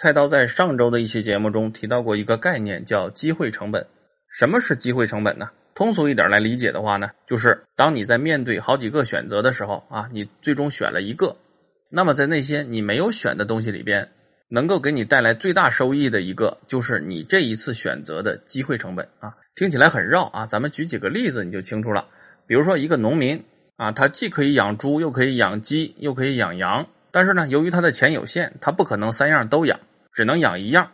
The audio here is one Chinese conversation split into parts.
菜刀在上周的一期节目中提到过一个概念，叫机会成本。什么是机会成本呢？通俗一点来理解的话呢，就是当你在面对好几个选择的时候啊，你最终选了一个，那么在那些你没有选的东西里边，能够给你带来最大收益的一个，就是你这一次选择的机会成本啊。听起来很绕啊，咱们举几个例子你就清楚了。比如说一个农民啊，他既可以养猪，又可以养鸡，又可以养羊，但是呢，由于他的钱有限，他不可能三样都养。只能养一样，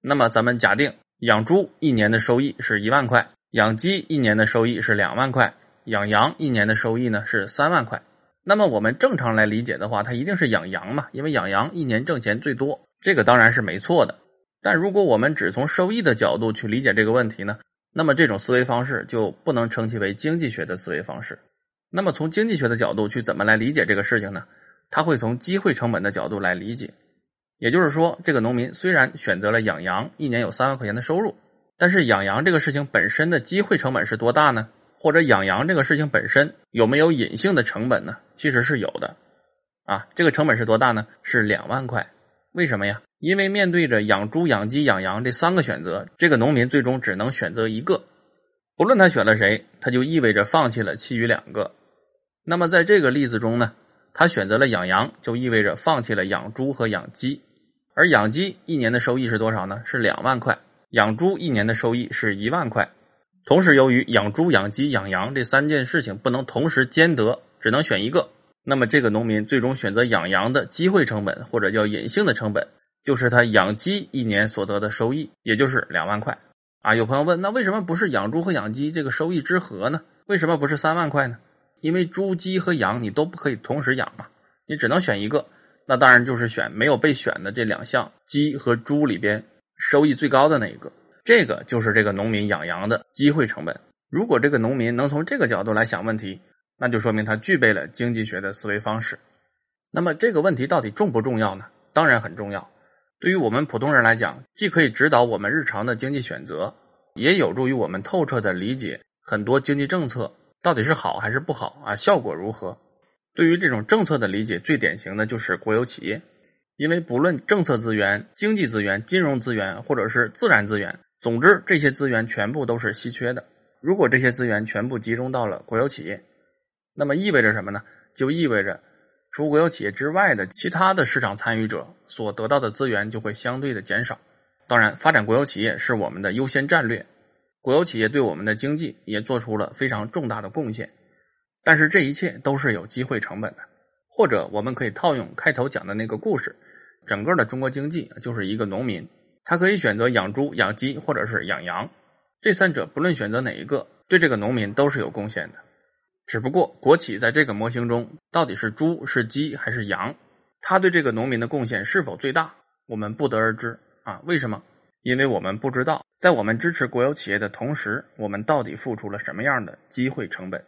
那么咱们假定养猪一年的收益是一万块，养鸡一年的收益是两万块，养羊一年的收益呢是三万块。那么我们正常来理解的话，它一定是养羊嘛，因为养羊一年挣钱最多，这个当然是没错的。但如果我们只从收益的角度去理解这个问题呢，那么这种思维方式就不能称其为经济学的思维方式。那么从经济学的角度去怎么来理解这个事情呢？它会从机会成本的角度来理解。也就是说，这个农民虽然选择了养羊，一年有三万块钱的收入，但是养羊这个事情本身的机会成本是多大呢？或者养羊这个事情本身有没有隐性的成本呢？其实是有的，啊，这个成本是多大呢？是两万块。为什么呀？因为面对着养猪、养鸡、养羊这三个选择，这个农民最终只能选择一个，不论他选了谁，他就意味着放弃了其余两个。那么在这个例子中呢，他选择了养羊，就意味着放弃了养猪和养鸡。而养鸡一年的收益是多少呢？是两万块。养猪一年的收益是一万块。同时，由于养猪、养鸡、养羊这三件事情不能同时兼得，只能选一个，那么这个农民最终选择养羊的机会成本，或者叫隐性的成本，就是他养鸡一年所得的收益，也就是两万块。啊，有朋友问，那为什么不是养猪和养鸡这个收益之和呢？为什么不是三万块呢？因为猪、鸡和羊你都不可以同时养嘛，你只能选一个。那当然就是选没有被选的这两项鸡和猪里边收益最高的那一个，这个就是这个农民养羊的机会成本。如果这个农民能从这个角度来想问题，那就说明他具备了经济学的思维方式。那么这个问题到底重不重要呢？当然很重要。对于我们普通人来讲，既可以指导我们日常的经济选择，也有助于我们透彻的理解很多经济政策到底是好还是不好啊，效果如何。对于这种政策的理解，最典型的就是国有企业，因为不论政策资源、经济资源、金融资源，或者是自然资源，总之这些资源全部都是稀缺的。如果这些资源全部集中到了国有企业，那么意味着什么呢？就意味着除国有企业之外的其他的市场参与者所得到的资源就会相对的减少。当然，发展国有企业是我们的优先战略，国有企业对我们的经济也做出了非常重大的贡献。但是这一切都是有机会成本的，或者我们可以套用开头讲的那个故事，整个的中国经济就是一个农民，他可以选择养猪、养鸡或者是养羊，这三者不论选择哪一个，对这个农民都是有贡献的。只不过国企在这个模型中到底是猪、是鸡还是羊，它对这个农民的贡献是否最大，我们不得而知啊？为什么？因为我们不知道，在我们支持国有企业的同时，我们到底付出了什么样的机会成本。